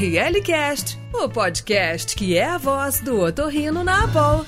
RL Cast, o podcast que é a voz do otorrino na Abol.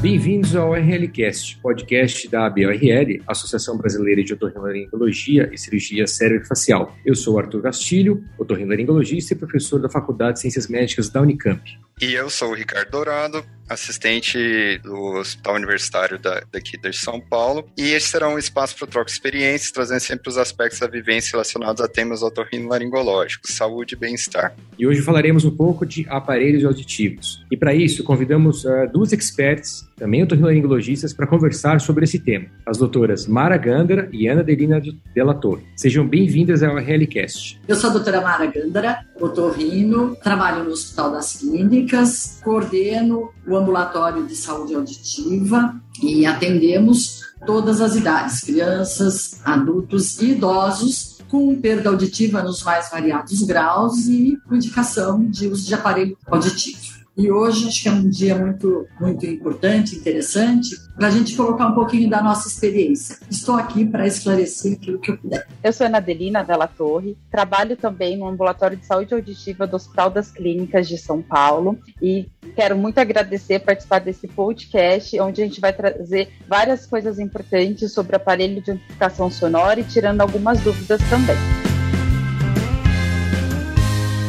Bem-vindos ao RLcast, podcast da ABORL, Associação Brasileira de Otorrinolaringologia e Cirurgia Cérvico-Facial. Eu sou Arthur Castilho, otorrinolaringologista e professor da Faculdade de Ciências Médicas da Unicamp. E eu sou o Ricardo Dourado, assistente do Hospital Universitário da, daqui de São Paulo. E esse será um espaço para troca de experiências, trazendo sempre os aspectos da vivência relacionados a temas otorrinolaringológicos, saúde e bem-estar. E hoje falaremos um pouco de aparelhos auditivos. E para isso, convidamos uh, duas experts, também otorrinolaringologistas, para conversar sobre esse tema, as doutoras Mara Gandara e Ana Delina Della Torre. Sejam bem-vindas ao RLCast. Eu sou a doutora Mara Gandara, otorrino, trabalho no Hospital das Clínicas, coordeno o ambulatório de saúde auditiva e atendemos todas as idades, crianças, adultos e idosos, com perda auditiva nos mais variados graus e com indicação de uso de aparelho auditivo. E hoje acho que é um dia muito, muito importante, interessante, para a gente colocar um pouquinho da nossa experiência. Estou aqui para esclarecer aquilo que eu puder. Eu sou Ana Adelina Della Torre, trabalho também no Ambulatório de Saúde Auditiva do Hospital das Clínicas de São Paulo e quero muito agradecer participar desse podcast, onde a gente vai trazer várias coisas importantes sobre aparelho de amplificação sonora e tirando algumas dúvidas também.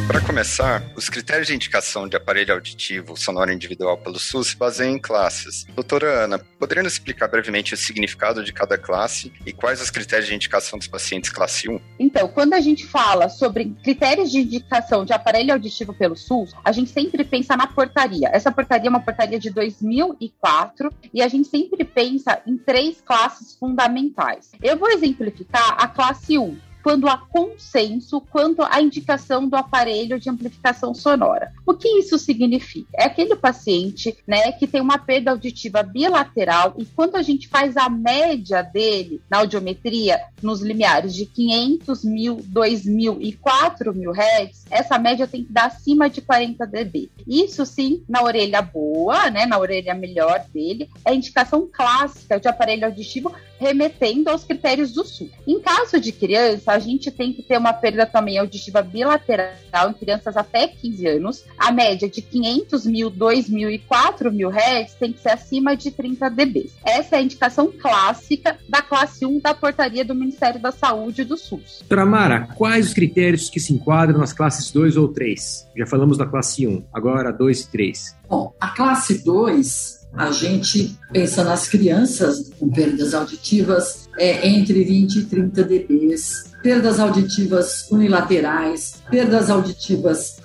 Para começar, os critérios de indicação de aparelho auditivo sonoro individual pelo SUS se baseiam em classes. Doutora Ana, poderia nos explicar brevemente o significado de cada classe e quais os critérios de indicação dos pacientes classe 1? Então, quando a gente fala sobre critérios de indicação de aparelho auditivo pelo SUS, a gente sempre pensa na portaria. Essa portaria é uma portaria de 2004 e a gente sempre pensa em três classes fundamentais. Eu vou exemplificar a classe 1, quando há consenso quanto à indicação do aparelho de amplificação sonora. O que isso significa? É aquele paciente né, que tem uma perda auditiva bilateral e quando a gente faz a média dele na audiometria, nos limiares de 500 mil, 2 mil e 4 mil Hz, essa média tem que dar acima de 40 dB. Isso sim, na orelha boa, né, na orelha melhor dele, é indicação clássica de aparelho auditivo remetendo aos critérios do SUS. Em caso de criança, a gente tem que ter uma perda também auditiva bilateral em crianças até 15 anos. A média de 500 mil, 2 mil e 4 mil Hz tem que ser acima de 30 dB. Essa é a indicação clássica da classe 1 da portaria do Ministério da Saúde do SUS. Tramara, quais os critérios que se enquadram nas classes 2 ou 3? Já falamos da classe 1, agora 2 e 3. Bom, a classe 2 a gente pensa nas crianças com perdas auditivas é, entre 20 e 30 dBs, perdas auditivas unilaterais, perdas auditivas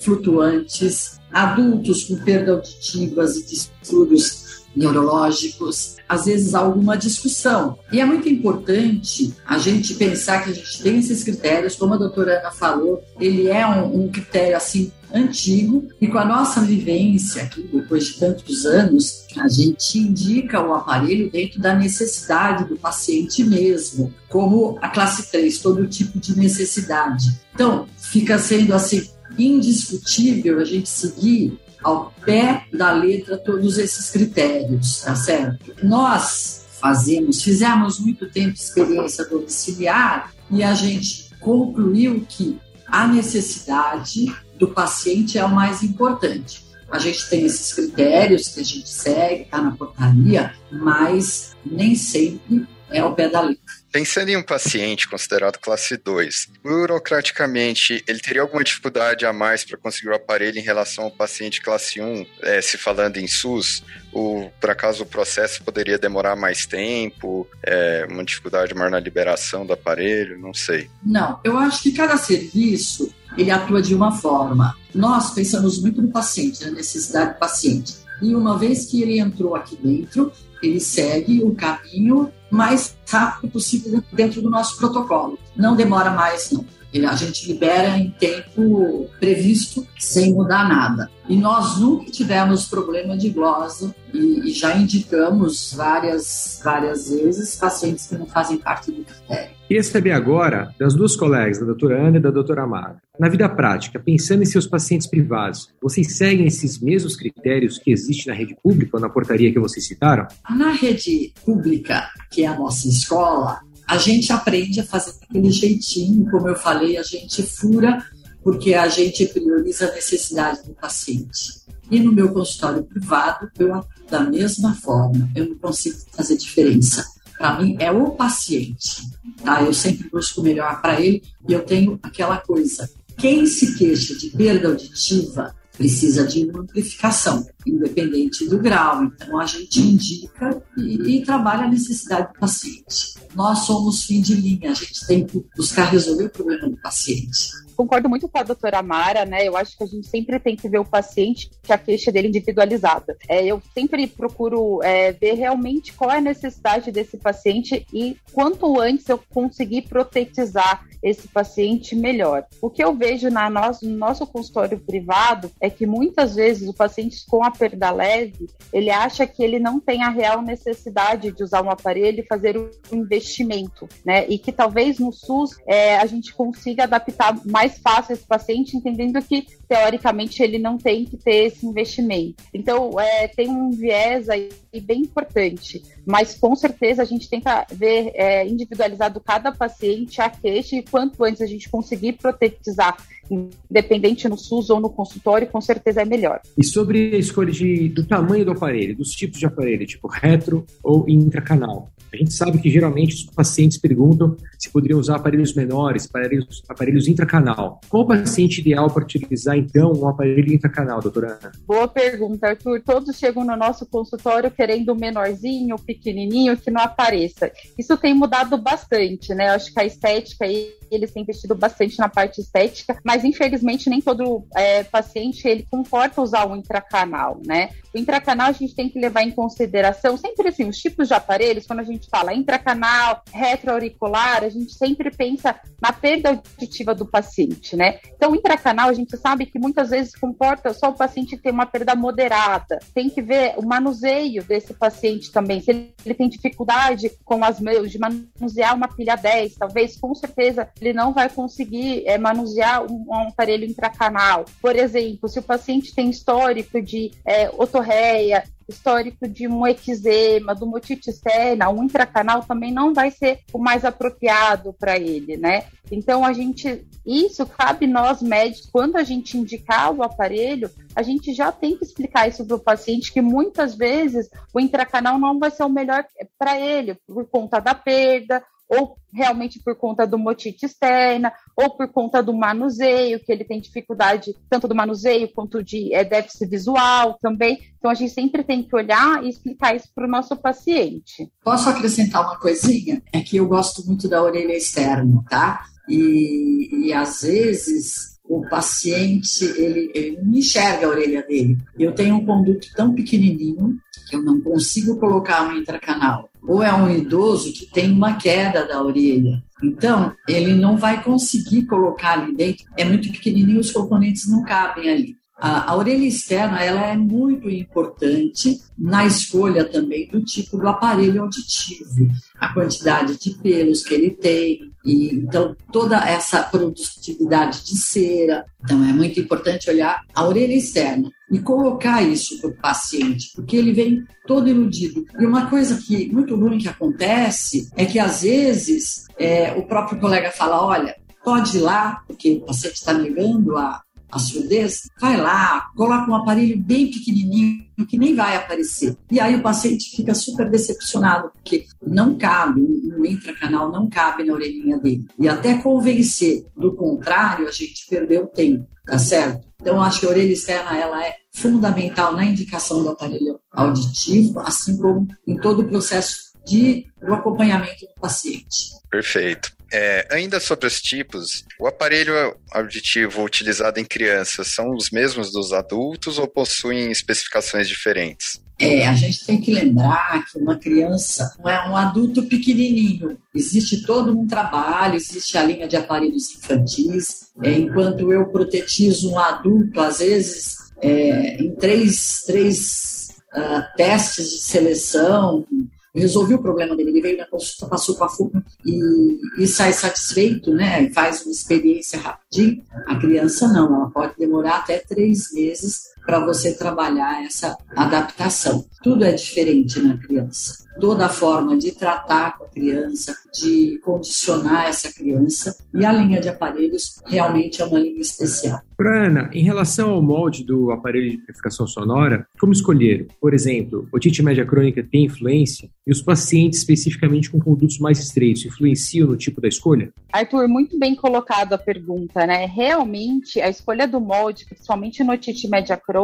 flutuantes, adultos com perdas auditivas e distúrbios neurológicos, às vezes há alguma discussão. E é muito importante a gente pensar que a gente tem esses critérios, como a doutora Ana falou, ele é um, um critério assim antigo e com a nossa vivência aqui, depois de tantos anos, a gente indica o aparelho dentro da necessidade do paciente mesmo, como a classe 3, todo tipo de necessidade. Então, fica sendo assim indiscutível a gente seguir ao pé da letra todos esses critérios, tá certo? Nós fazemos, fizemos muito tempo experiência domiciliar e a gente concluiu que a necessidade do paciente é o mais importante. A gente tem esses critérios que a gente segue, está na portaria, mas nem sempre é o pé da letra. Pensando em um paciente considerado classe 2, burocraticamente, ele teria alguma dificuldade a mais para conseguir o aparelho em relação ao paciente classe 1, é, se falando em SUS? Ou, por acaso, o processo poderia demorar mais tempo? É, uma dificuldade maior na liberação do aparelho? Não sei. Não, eu acho que cada serviço ele atua de uma forma. Nós pensamos muito no paciente, na necessidade do paciente. E uma vez que ele entrou aqui dentro, ele segue o caminho mais rápido possível dentro do nosso protocolo. Não demora mais, não. A gente libera em tempo previsto, sem mudar nada. E nós nunca tivemos problema de glosa e, e já indicamos várias, várias vezes pacientes que não fazem parte do critério. Queria saber agora das duas colegas, da doutora Ana e da doutora Amara. Na vida prática, pensando em seus pacientes privados, vocês seguem esses mesmos critérios que existem na rede pública ou na portaria que vocês citaram? Na rede pública, que é a nossa escola, a gente aprende a fazer daquele jeitinho, como eu falei, a gente fura porque a gente prioriza a necessidade do paciente. E no meu consultório privado, eu da mesma forma, eu não consigo fazer diferença. Para mim, é o paciente. Tá? Eu sempre busco melhor para ele e eu tenho aquela coisa. Quem se queixa de perda auditiva precisa de uma amplificação, independente do grau. Então, a gente indica e, e, trabalha a necessidade do paciente. Nós somos fim de linha, a gente tem que buscar resolver o problema do paciente concordo muito com a doutora Mara, né? Eu acho que a gente sempre tem que ver o paciente, que a queixa dele individualizada. É, eu sempre procuro é, ver realmente qual é a necessidade desse paciente e quanto antes eu conseguir protetizar esse paciente melhor. O que eu vejo na nosso, no nosso consultório privado é que muitas vezes o paciente com a perda leve, ele acha que ele não tem a real necessidade de usar um aparelho e fazer um investimento, né? E que talvez no SUS é, a gente consiga adaptar mais mais fácil esse paciente, entendendo que, teoricamente, ele não tem que ter esse investimento. Então, é, tem um viés aí bem importante, mas com certeza a gente tenta ver é, individualizado cada paciente a queixa e quanto antes a gente conseguir protetizar independente no SUS ou no consultório, com certeza é melhor. E sobre a escolha de, do tamanho do aparelho, dos tipos de aparelho, tipo retro ou intracanal? A gente sabe que geralmente os pacientes perguntam se poderiam usar aparelhos menores, aparelhos, aparelhos intracanal. Qual o paciente ideal para utilizar, então, um aparelho intracanal, doutora Ana? Boa pergunta, Arthur. Todos chegam no nosso consultório querendo um menorzinho, pequenininho, que não apareça. Isso tem mudado bastante, né? Acho que a estética aí eles têm investido bastante na parte estética, mas infelizmente nem todo é, paciente ele comporta usar o intracanal, né? O intracanal a gente tem que levar em consideração sempre assim os tipos de aparelhos. Quando a gente fala intracanal, retroauricular, a gente sempre pensa na perda auditiva do paciente, né? Então, intracanal a gente sabe que muitas vezes comporta só o paciente ter uma perda moderada. Tem que ver o manuseio desse paciente também. Se ele, ele tem dificuldade com as mãos de manusear uma pilha 10, talvez com certeza ele não vai conseguir é, manusear um, um, aparelho intracanal. Por exemplo, se o paciente tem histórico de é, otorreia, histórico de um eczema, do motite externa, um intracanal também não vai ser o mais apropriado para ele, né? Então a gente, isso cabe nós médicos, quando a gente indicar o aparelho, a gente já tem que explicar isso para o paciente que muitas vezes o intracanal não vai ser o melhor para ele por conta da perda ou realmente por conta do motite externa, ou por conta do manuseio, que ele tem dificuldade tanto do manuseio quanto de é, déficit visual também. Então a gente sempre tem que olhar e explicar isso para o nosso paciente. Posso acrescentar uma coisinha? É que eu gosto muito da orelha externa, tá? E, e às vezes o paciente ele, ele não enxerga a orelha dele. Eu tenho um conduto tão pequenininho que eu não consigo colocar um intracanal. Ou é um idoso que tem uma queda da orelha. Então, ele não vai conseguir colocar ali dentro. É muito pequenininho, os componentes não cabem ali. A, a, orelha externa ela é muito importante na escolha também do tipo do aparelho auditivo, a quantidade de pelos que ele tem, e, então toda essa produtividade de cera. Então é muito importante olhar a orelha externa e colocar isso para o paciente, porque ele vem todo iludido. E uma coisa que muito ruim que acontece é que às vezes é, o próprio colega fala, olha, pode ir lá, porque o paciente está negando a a surdez, vai lá, coloca um aparelho bem pequenininho que nem vai aparecer. E aí o paciente fica super decepcionado, porque não cabe, no intracanal não cabe na orelhinha dele. E até convencer do contrário, a gente perdeu tempo, tá certo? Então, acho que a orelha externa ela é fundamental na indicação do aparelho auditivo, assim como em todo o processo de, do acompanhamento do paciente. Perfeito. É, ainda sobre os tipos, o aparelho auditivo utilizado em crianças são os mesmos dos adultos ou possuem especificações diferentes? É, a gente tem que lembrar que uma criança não é um adulto pequenininho. Existe todo um trabalho, existe a linha de aparelhos infantis. É, enquanto eu protetizo um adulto, às vezes, é, em três, três uh, testes de seleção, resolvi o problema dele. Ele veio na consulta, passou com a FUCA e, e sai satisfeito, né? Faz uma experiência rapidinho. A criança não, ela pode demorar até três meses para você trabalhar essa adaptação. Tudo é diferente na criança toda a forma de tratar com a criança, de condicionar essa criança, e a linha de aparelhos realmente é uma linha especial. Para Ana, em relação ao molde do aparelho de amplificação sonora, como escolher? Por exemplo, otite média crônica tem influência? E os pacientes, especificamente com condutos mais estreitos, influenciam no tipo da escolha? Arthur, muito bem colocado a pergunta, né? Realmente, a escolha do molde, principalmente no otite média crônica,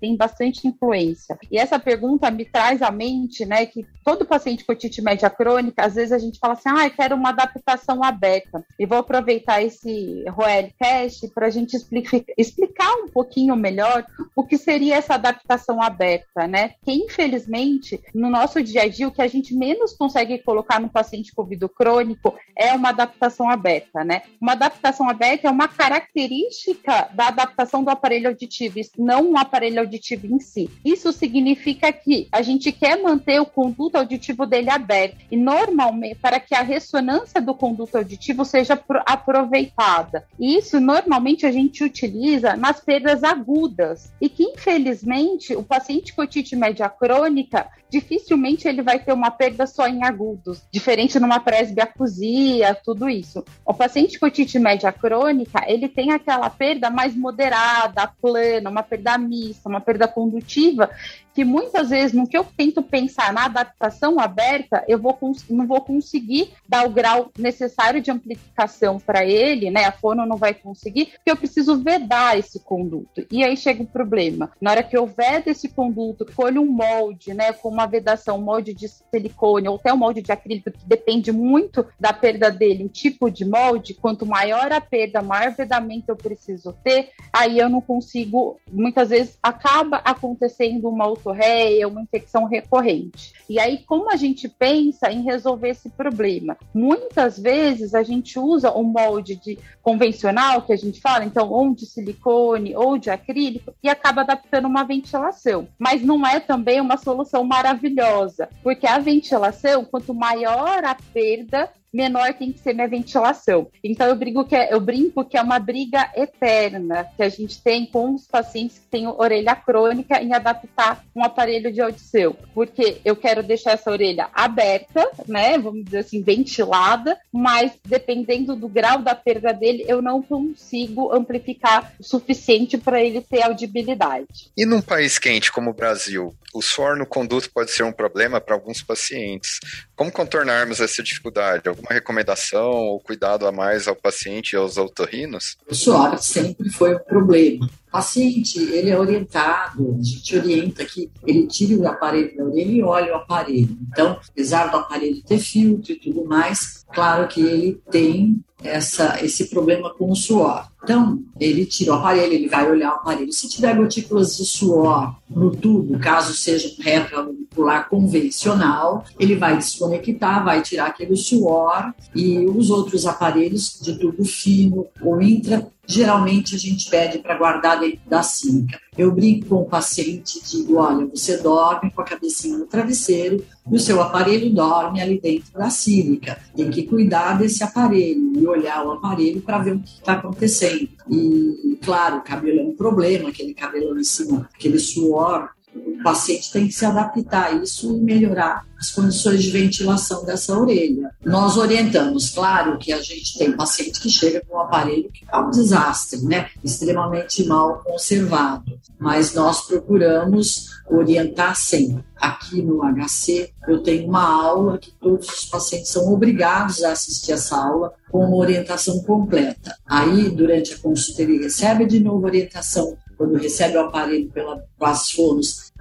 tem bastante influência. E essa pergunta me traz à mente, né, que todo paciente com otite média crônica, às vezes a gente fala assim, ah, eu quero uma adaptação aberta. E vou aproveitar esse Roelcast para a gente explicar, explicar um pouquinho melhor o que seria essa adaptação aberta, né? Que infelizmente, no nosso dia a dia, o que a gente menos consegue colocar no paciente com ouvido crônico é uma adaptação aberta, né? Uma adaptação aberta é uma característica da adaptação do aparelho auditivo, não um aparelho auditivo em si. Isso significa que a gente quer manter o conduto auditivo dele aberto. E normalmente, para que a ressonância do conduto auditivo seja aproveitada. E isso normalmente a gente utiliza nas perdas agudas. E que, infelizmente, o paciente com otite média crônica, dificilmente ele vai ter uma perda só em agudos, diferente numa presbiacusia, tudo isso. O paciente com otite média crônica, ele tem aquela perda mais moderada, plana, uma perda mista, uma perda condutiva, que muitas vezes, no que eu tento pensar na adaptação aberta, eu vou não vou conseguir dar o grau necessário de amplificação para ele, né? A fono não vai conseguir, porque eu preciso vedar esse conduto. E aí chega o problema. Na hora que eu vedo esse conduto, escolho um molde, né? Com uma vedação, um molde de silicone ou até um molde de acrílico, que depende muito da perda dele, o tipo de molde, quanto maior a perda, maior vedamento eu preciso ter, aí eu não consigo, muitas vezes acaba acontecendo uma otorreia, uma infecção recorrente. E aí, como a gente pensa em resolver esse problema? Muitas vezes a gente usa o molde de convencional que a gente fala, então, ou de silicone ou de acrílico, e acaba adaptando uma ventilação. Mas não é também uma solução maravilhosa, porque a ventilação, quanto maior a perda, menor tem que ser minha ventilação. Então eu brinco que é, eu brinco que é uma briga eterna que a gente tem com os pacientes que têm orelha crônica em adaptar um aparelho de audição, porque eu quero deixar essa orelha aberta, né, vamos dizer assim, ventilada, mas dependendo do grau da perda dele, eu não consigo amplificar o suficiente para ele ter audibilidade. E num país quente como o Brasil, o suor no conduto pode ser um problema para alguns pacientes. Como contornarmos essa dificuldade? Recomendação ou cuidado a mais ao paciente e aos otorrinos? O suor sempre foi um problema. O paciente, ele é orientado, a gente orienta que ele tire o aparelho da orelha e olhe o aparelho. Então, apesar do aparelho ter filtro e tudo mais, claro que ele tem essa, esse problema com o suor. Então, ele tira o aparelho, ele vai olhar o aparelho. Se tiver gotículas de suor no tubo, caso seja um retroauricular convencional, ele vai desconectar, vai tirar aquele suor e os outros aparelhos de tubo fino ou intra geralmente a gente pede para guardar dentro da cinca. Eu brinco com o paciente e digo: olha, você dorme com a cabecinha no travesseiro e o seu aparelho dorme ali dentro da sílica. Tem que cuidar desse aparelho e olhar o aparelho para ver o que está acontecendo. E, claro, o cabelo é um problema, aquele cabelo em cima, aquele suor o paciente tem que se adaptar a isso e melhorar as condições de ventilação dessa orelha. Nós orientamos, claro que a gente tem paciente que chega com um aparelho que é um desastre, né? extremamente mal conservado, mas nós procuramos orientar sempre. Aqui no HC, eu tenho uma aula que todos os pacientes são obrigados a assistir essa aula com uma orientação completa. Aí, durante a consulta, ele recebe de novo orientação quando recebe o aparelho pela, pelas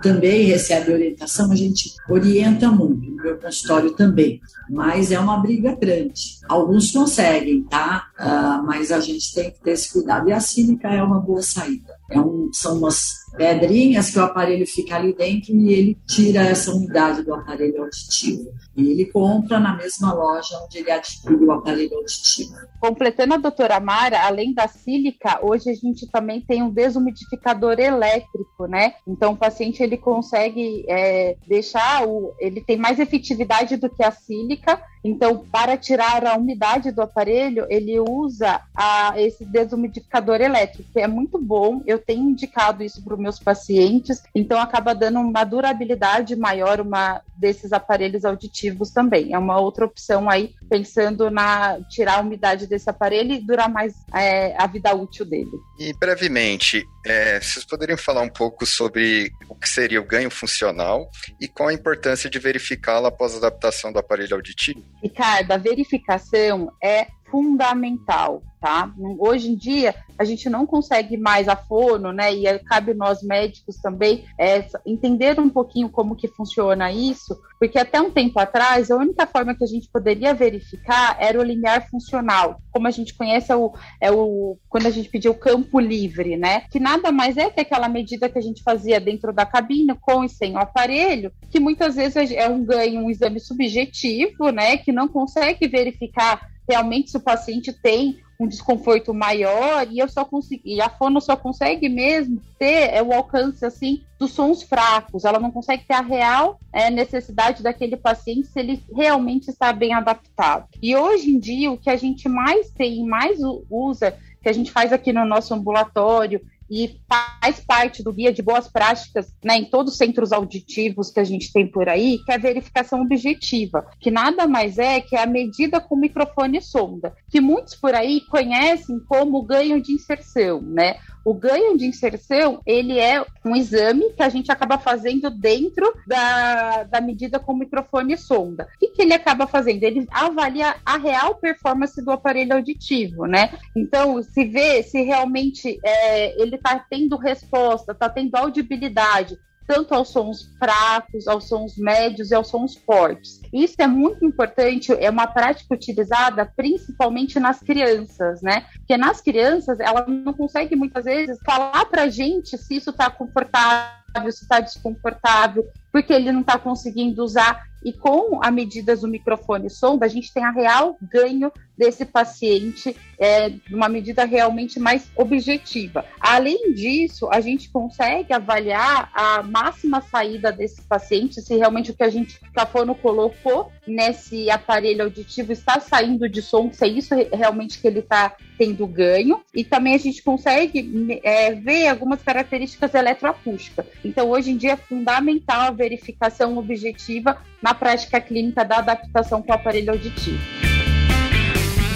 também recebe orientação, a gente orienta muito, no meu consultório também, mas é uma briga grande. Alguns conseguem, tá? Uh, mas a gente tem que ter esse cuidado. E a cínica é uma boa saída. É um, são umas pedrinhas que o aparelho fica ali dentro e ele tira essa umidade do aparelho auditivo. E ele compra na mesma loja onde ele adquire o aparelho auditivo. Completando a doutora Mara, além da sílica, hoje a gente também tem um desumidificador elétrico, né? Então o paciente ele consegue é, deixar o, ele tem mais efetividade do que a sílica Então, para tirar a umidade do aparelho, ele usa a, esse desumidificador elétrico, que é muito bom. Eu tenho indicado isso para os meus pacientes, então acaba dando uma durabilidade maior uma desses aparelhos auditivos também. É uma outra opção aí, pensando na tirar a umidade desse aparelho e durar mais é, a vida útil dele. E brevemente, é, vocês poderiam falar um pouco sobre o que seria o ganho funcional e qual a importância de verificá-lo após a adaptação do aparelho auditivo? Ricardo, a verificação é fundamental, tá? Hoje em dia, a gente não consegue mais a fono, né? E cabe nós médicos também é, entender um pouquinho como que funciona isso, porque até um tempo atrás, a única forma que a gente poderia verificar era o limiar funcional, como a gente conhece é o, é o quando a gente pediu o campo livre, né? Que nada mais é que aquela medida que a gente fazia dentro da cabine, com e sem o aparelho, que muitas vezes é um ganho, um exame subjetivo, né? Que não consegue verificar realmente se o paciente tem um desconforto maior e eu só consegui, a fono só consegue mesmo ter é, o alcance assim dos sons fracos, ela não consegue ter a real é, necessidade daquele paciente se ele realmente está bem adaptado. E hoje em dia o que a gente mais tem, mais usa, que a gente faz aqui no nosso ambulatório e faz parte do guia de boas práticas né, em todos os centros auditivos que a gente tem por aí, que é a verificação objetiva, que nada mais é que a medida com microfone e sonda, que muitos por aí conhecem como ganho de inserção, né? O ganho de inserção, ele é um exame que a gente acaba fazendo dentro da, da medida com microfone e sonda. O que, que ele acaba fazendo? Ele avalia a real performance do aparelho auditivo, né? Então, se vê se realmente é, ele está tendo resposta, está tendo audibilidade, tanto aos sons fracos, aos sons médios e aos sons fortes. Isso é muito importante, é uma prática utilizada principalmente nas crianças, né? Porque nas crianças, ela não consegue muitas vezes falar para gente se isso está confortável, se está desconfortável, porque ele não está conseguindo usar. E com a medida do microfone sonda, a gente tem a real ganho desse paciente, é, uma medida realmente mais objetiva. Além disso, a gente consegue avaliar a máxima saída desse paciente, se realmente o que a gente, que a fono colocou nesse aparelho auditivo está saindo de som, se é isso realmente que ele está tendo ganho. E também a gente consegue é, ver algumas características eletroacústicas. Então, hoje em dia é fundamental a verificação objetiva na prática clínica da adaptação com o aparelho auditivo.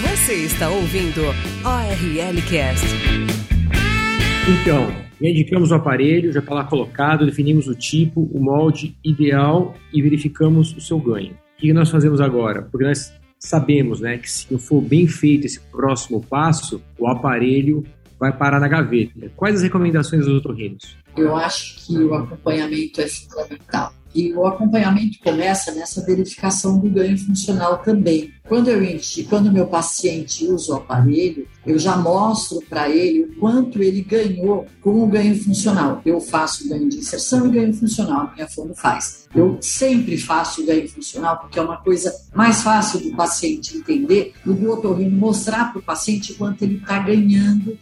Você está ouvindo ORL Cast. Então, indicamos o aparelho, já está lá colocado, definimos o tipo, o molde ideal e verificamos o seu ganho. O que nós fazemos agora? Porque nós sabemos né, que se não for bem feito esse próximo passo, o aparelho vai parar na gaveta. Quais as recomendações dos otorrinos? Eu acho que o acompanhamento é fundamental. E o acompanhamento começa nessa verificação do ganho funcional também. Quando eu quando meu paciente usa o aparelho, eu já mostro para ele o quanto ele ganhou com o ganho funcional. Eu faço ganho de inserção e ganho funcional, a minha fono faz. Eu sempre faço ganho funcional porque é uma coisa mais fácil do paciente entender e do otorrino mostrar para o paciente quanto ele está ganhando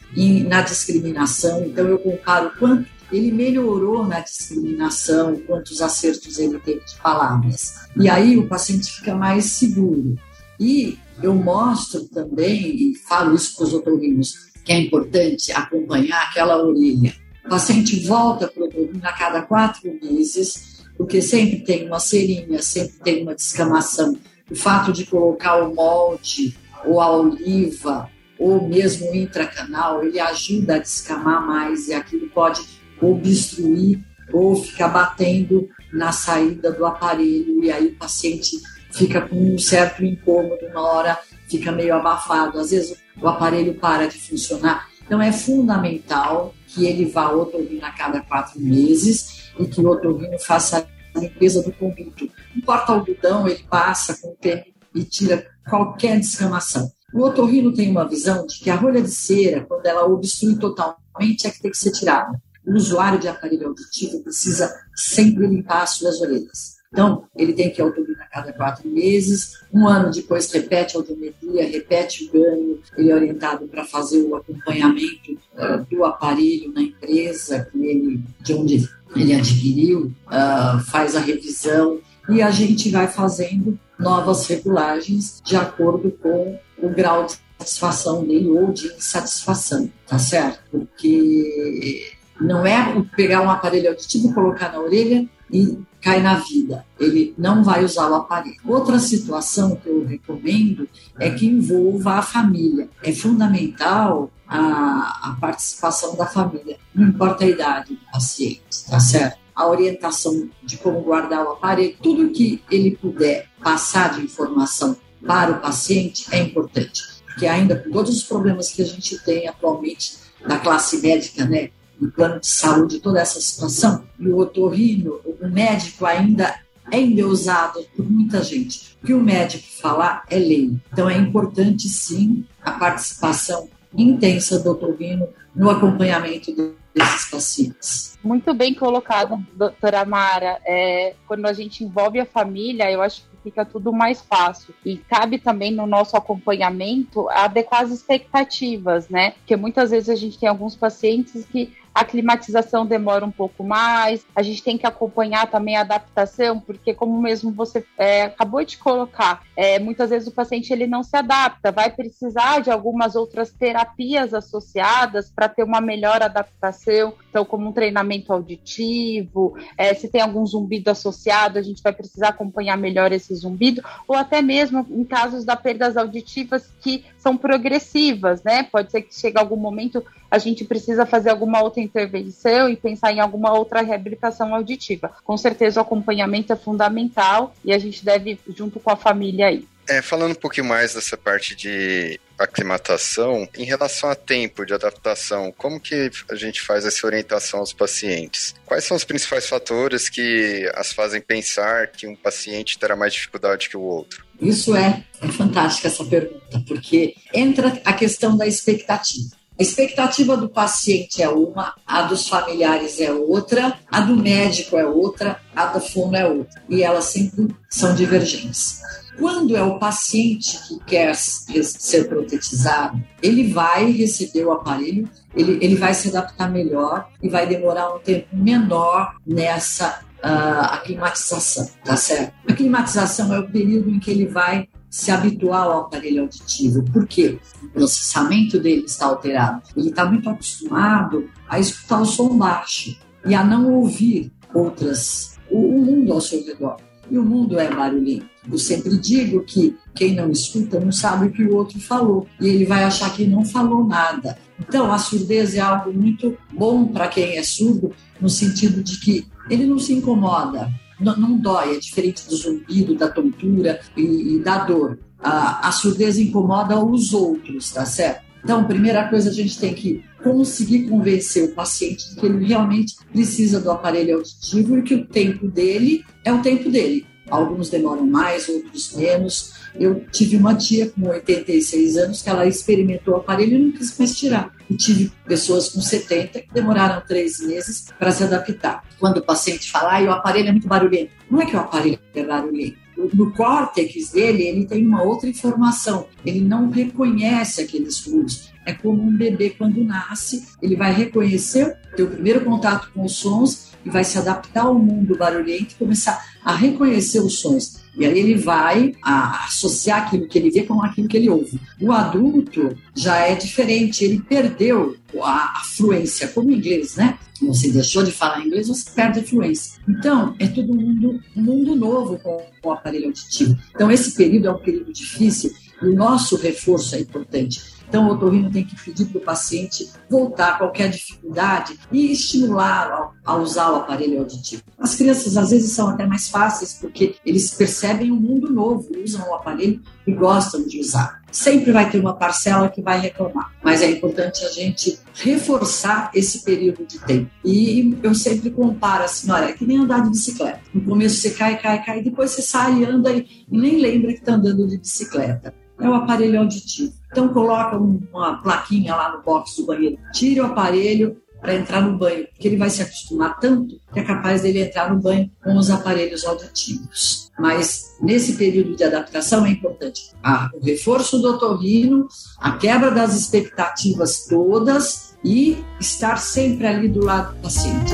na discriminação. Então eu comparo quanto ele melhorou na discriminação, quantos acertos ele teve de palavras. E aí o paciente fica mais seguro. E eu mostro também, e falo isso para os otorrinos, que é importante acompanhar aquela orelha. O paciente volta para o otorrino a cada quatro meses, porque sempre tem uma serinha, sempre tem uma descamação. O fato de colocar o molde ou a oliva ou mesmo o intracanal, ele ajuda a descamar mais e aquilo pode obstruir ou ficar batendo na saída do aparelho e aí o paciente fica com um certo incômodo na hora, fica meio abafado. Às vezes o aparelho para de funcionar. Então é fundamental que ele vá ao otorrino a cada quatro meses e que o otorrino faça a limpeza do conduto. Um porta-algodão ele passa com o pênis e tira qualquer descamação. O otorrino tem uma visão de que a rolha de cera, quando ela obstrui totalmente, é que tem que ser tirada o usuário de aparelho auditivo precisa sempre limpar as suas orelhas. Então, ele tem que autorizar a cada quatro meses, um ano depois repete a audiometria, repete o ganho, ele é orientado para fazer o acompanhamento uh, do aparelho na empresa que ele, de onde ele adquiriu, uh, faz a revisão. e a gente vai fazendo novas regulagens de acordo com o grau de satisfação dele ou de insatisfação, tá certo? Porque não é pegar um aparelho auditivo, colocar na orelha e cai na vida. Ele não vai usar o aparelho. Outra situação que eu recomendo é que envolva a família. É fundamental a, a participação da família, não importa a idade do paciente, tá certo? A orientação de como guardar o aparelho, tudo que ele puder passar de informação para o paciente é importante, porque ainda com todos os problemas que a gente tem atualmente da classe médica, né, no plano de saúde, toda essa situação, e o otorrino, o médico ainda é endeusado por muita gente. O que o médico falar é lei. Então é importante sim a participação intensa do otorrino no acompanhamento desses pacientes. Muito bem colocado, doutora Mara. É, quando a gente envolve a família, eu acho que fica tudo mais fácil. E cabe também no nosso acompanhamento adequar as expectativas, né? Porque muitas vezes a gente tem alguns pacientes que a climatização demora um pouco mais, a gente tem que acompanhar também a adaptação, porque como mesmo você é, acabou de colocar, é, muitas vezes o paciente ele não se adapta, vai precisar de algumas outras terapias associadas para ter uma melhor adaptação, então como um treinamento auditivo, é, se tem algum zumbido associado, a gente vai precisar acompanhar melhor esse zumbido, ou até mesmo em casos da perdas auditivas que são progressivas, né? Pode ser que chegue algum momento a gente precisa fazer alguma outra intervenção e pensar em alguma outra reabilitação auditiva. Com certeza o acompanhamento é fundamental e a gente deve junto com a família aí. É, falando um pouquinho mais dessa parte de aclimatação, em relação a tempo de adaptação, como que a gente faz essa orientação aos pacientes? Quais são os principais fatores que as fazem pensar que um paciente terá mais dificuldade que o outro? Isso é, é fantástica essa pergunta, porque entra a questão da expectativa. A expectativa do paciente é uma, a dos familiares é outra, a do médico é outra, a da fono é outra. E elas sempre são divergentes. Quando é o paciente que quer ser protetizado, ele vai receber o aparelho, ele, ele vai se adaptar melhor e vai demorar um tempo menor nessa uh, aclimatização, tá certo? A aclimatização é o período em que ele vai se habituar ao aparelho auditivo. Por quê? O processamento dele está alterado. Ele está muito acostumado a escutar o som baixo e a não ouvir outras, o, o mundo ao seu redor. E o mundo é barulhento. Eu sempre digo que quem não escuta não sabe o que o outro falou e ele vai achar que não falou nada. Então, a surdez é algo muito bom para quem é surdo, no sentido de que ele não se incomoda, não, não dói, é diferente do zumbido, da tontura e, e da dor. A, a surdez incomoda os outros, tá certo? Então, primeira coisa, a gente tem que conseguir convencer o paciente de que ele realmente precisa do aparelho auditivo e que o tempo dele é o tempo dele. Alguns demoram mais, outros menos. Eu tive uma tia com 86 anos que ela experimentou o aparelho e não quis mais tirar. E tive pessoas com 70 que demoraram três meses para se adaptar. Quando o paciente fala, ah, o aparelho é muito barulhento. Não é que o aparelho é barulhento. No córtex dele, ele tem uma outra informação. Ele não reconhece aqueles ruídos. É como um bebê quando nasce, ele vai reconhecer, o primeiro contato com os sons e vai se adaptar ao mundo barulhento e começar a reconhecer os sons. E aí ele vai associar aquilo que ele vê com aquilo que ele ouve. O adulto já é diferente, ele perdeu a, a fluência, como inglês, né? Você deixou de falar inglês, você perde a fluência. Então, é todo mundo, um mundo novo com o aparelho auditivo. Então, esse período é um período difícil e o nosso reforço é importante. Então, o otorrino tem que pedir para o paciente voltar qualquer dificuldade e estimular a, usar o aparelho auditivo. As crianças, às vezes, são até mais fáceis porque eles percebem um mundo novo, usam o aparelho e gostam de usar. Sempre vai ter uma parcela que vai reclamar, mas é importante a gente reforçar esse período de tempo. E eu sempre comparo assim: olha, é que nem andar de bicicleta. No começo você cai, cai, cai, depois você sai e anda e nem lembra que está andando de bicicleta. É o aparelho auditivo. Então coloca uma plaquinha lá no box do banheiro, tire o aparelho para entrar no banho, porque ele vai se acostumar tanto que é capaz dele entrar no banho com os aparelhos auditivos. Mas nesse período de adaptação é importante ah, o reforço do otorrino, a quebra das expectativas todas e estar sempre ali do lado do paciente.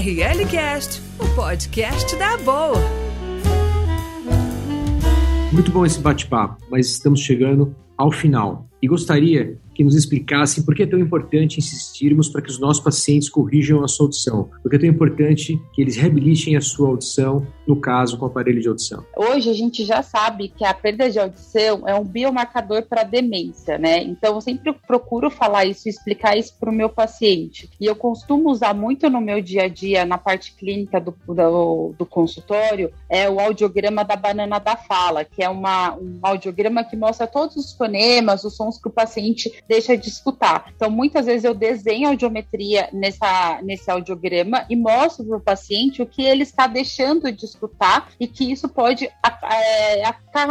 RLCast, o podcast da boa. Muito bom esse bate-papo, mas estamos chegando ao final. E gostaria que nos explicassem por que é tão importante insistirmos para que os nossos pacientes corrijam a sua audição, por que é tão importante que eles reabilitem a sua audição, no caso, com o aparelho de audição. Hoje a gente já sabe que a perda de audição é um biomarcador para demência, né? Então eu sempre procuro falar isso explicar isso para o meu paciente. E eu costumo usar muito no meu dia a dia, na parte clínica do, do, do consultório, é o audiograma da banana da fala, que é uma, um audiograma que mostra todos os fonemas, os sons que o paciente deixa de escutar. Então, muitas vezes eu desenho a audiometria nessa, nesse audiograma e mostro para o paciente o que ele está deixando de escutar e que isso pode é,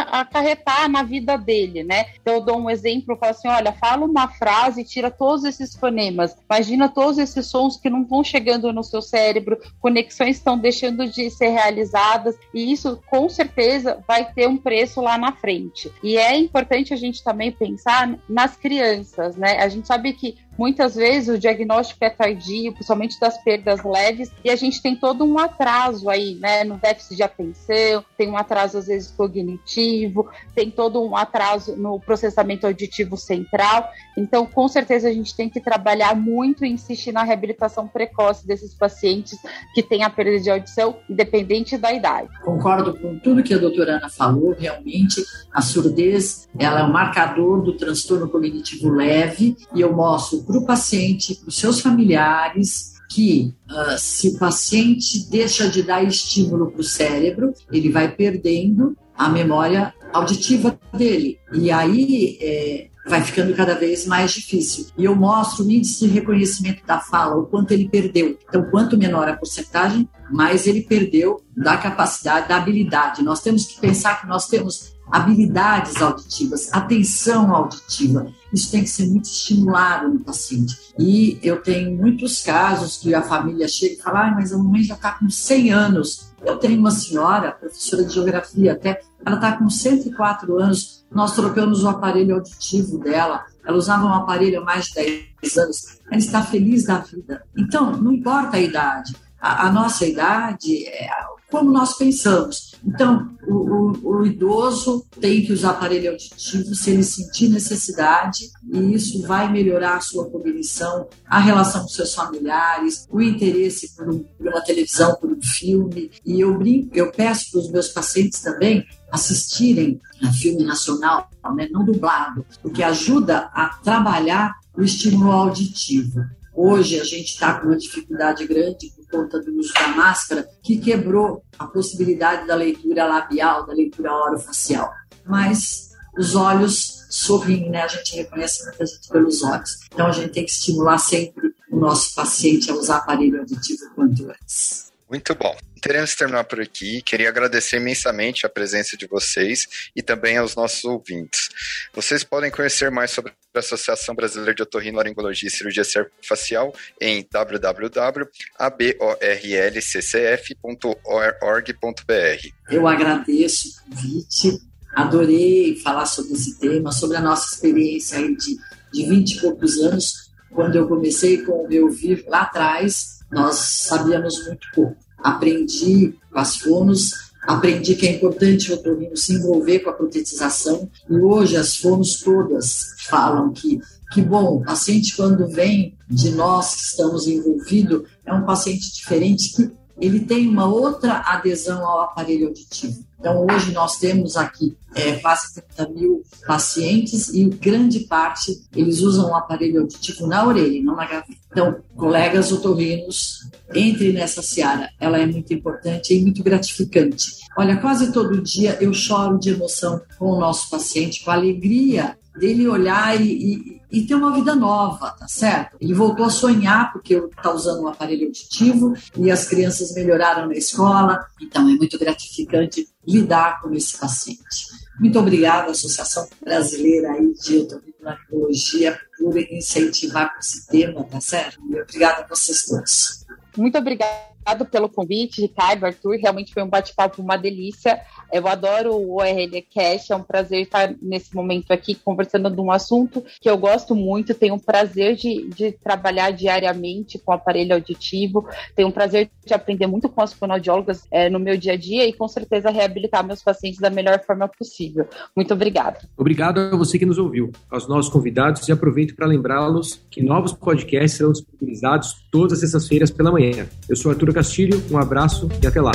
acarretar na vida dele, né? Então, eu dou um exemplo, eu falo assim, olha, fala uma frase e tira todos esses fonemas. Imagina todos esses sons que não vão chegando no seu cérebro, conexões estão deixando de ser realizadas e isso, com certeza, vai ter um preço lá na frente. E é importante a gente também pensar nas crianças crianças, né? A gente sabe que muitas vezes o diagnóstico é tardio, principalmente das perdas leves, e a gente tem todo um atraso aí, né? No déficit de atenção, tem um atraso às vezes cognitivo, tem todo um atraso no processamento auditivo central. Então, com certeza a gente tem que trabalhar muito e insistir na reabilitação precoce desses pacientes que têm a perda de audição, independente da idade. Concordo com tudo que a doutora Ana falou, realmente a surdez, ela é um marcador do transtorno cognitivo leve e eu mostro para o paciente, para os seus familiares, que uh, se o paciente deixa de dar estímulo para o cérebro, ele vai perdendo a memória auditiva dele. E aí é, vai ficando cada vez mais difícil. E eu mostro o índice de reconhecimento da fala, o quanto ele perdeu. Então, quanto menor a porcentagem, mais ele perdeu da capacidade, da habilidade. Nós temos que pensar que nós temos habilidades auditivas, atenção auditiva. Isso tem que ser muito estimulado no paciente. E eu tenho muitos casos que a família chega e fala: ah, mas a mamãe já está com 100 anos. Eu tenho uma senhora, professora de geografia até, ela está com 104 anos. Nós trocamos o aparelho auditivo dela. Ela usava um aparelho há mais de 10 anos. Ela está feliz da vida. Então, não importa a idade. A, nossa idade é como nós pensamos. Então, o, o, o, idoso tem que usar aparelho auditivo se ele sentir necessidade, e isso vai melhorar a sua cognição, a relação com seus familiares, o interesse por, um, por uma televisão, por um filme. E eu brinco, eu peço para os meus pacientes também assistirem a filme nacional, né, não dublado, porque ajuda a trabalhar o estímulo auditivo. Hoje a gente está com uma dificuldade grande conta do uso da máscara, que quebrou a possibilidade da leitura labial, da leitura orofacial. Mas os olhos sorriem, né? A gente reconhece muita gente pelos olhos. Então a gente tem que estimular sempre o nosso paciente a usar aparelho auditivo quanto antes. Muito bom. Teremos que terminar por aqui. Queria agradecer imensamente a presença de vocês e também aos nossos ouvintes. Vocês podem conhecer mais sobre Associação Brasileira de Otorrinolaringologia e Cirurgia Facial em www.aborlccf.org.br. Eu agradeço o convite, adorei falar sobre esse tema, sobre a nossa experiência aí de, de 20 e poucos anos, quando eu comecei com o meu vir lá atrás nós sabíamos muito pouco. Aprendi com as fonos, aprendi que é importante o otorrino se envolver com a protetização e hoje as fonos todas falam que que bom, o paciente quando vem de nós que estamos envolvidos é um paciente diferente que ele tem uma outra adesão ao aparelho auditivo. Então, hoje nós temos aqui é, quase 30 mil pacientes e grande parte eles usam o aparelho auditivo na orelha, não na gaveta. Então, colegas otorrinos, entre nessa seara. Ela é muito importante e muito gratificante. Olha, quase todo dia eu choro de emoção com o nosso paciente, com a alegria dele olhar e, e, e, ter uma vida nova, tá certo? Ele voltou a sonhar porque está usando um aparelho auditivo e as crianças melhoraram na escola, então é muito gratificante lidar com esse paciente. Muito obrigada, Associação Brasileira de Otorrinolaringologia, por incentivar esse tema, tá certo? Obrigada a vocês todos. Muito obrigada pelo convite, Ricardo, Arthur. Realmente foi um bate-papo, uma delícia. Eu adoro o ORL Cash, é um prazer estar nesse momento aqui conversando de um assunto que eu gosto muito. Tenho um prazer de, de trabalhar diariamente com aparelho auditivo, tenho um prazer de aprender muito com as fonoaudiólogas é, no meu dia a dia e com certeza reabilitar meus pacientes da melhor forma possível. Muito obrigada. Obrigado a você que nos ouviu, aos nossos convidados e aproveito para lembrá-los que novos podcasts serão disponibilizados todas as sextas-feiras pela manhã. Eu sou Arthur Castilho, um abraço e até lá.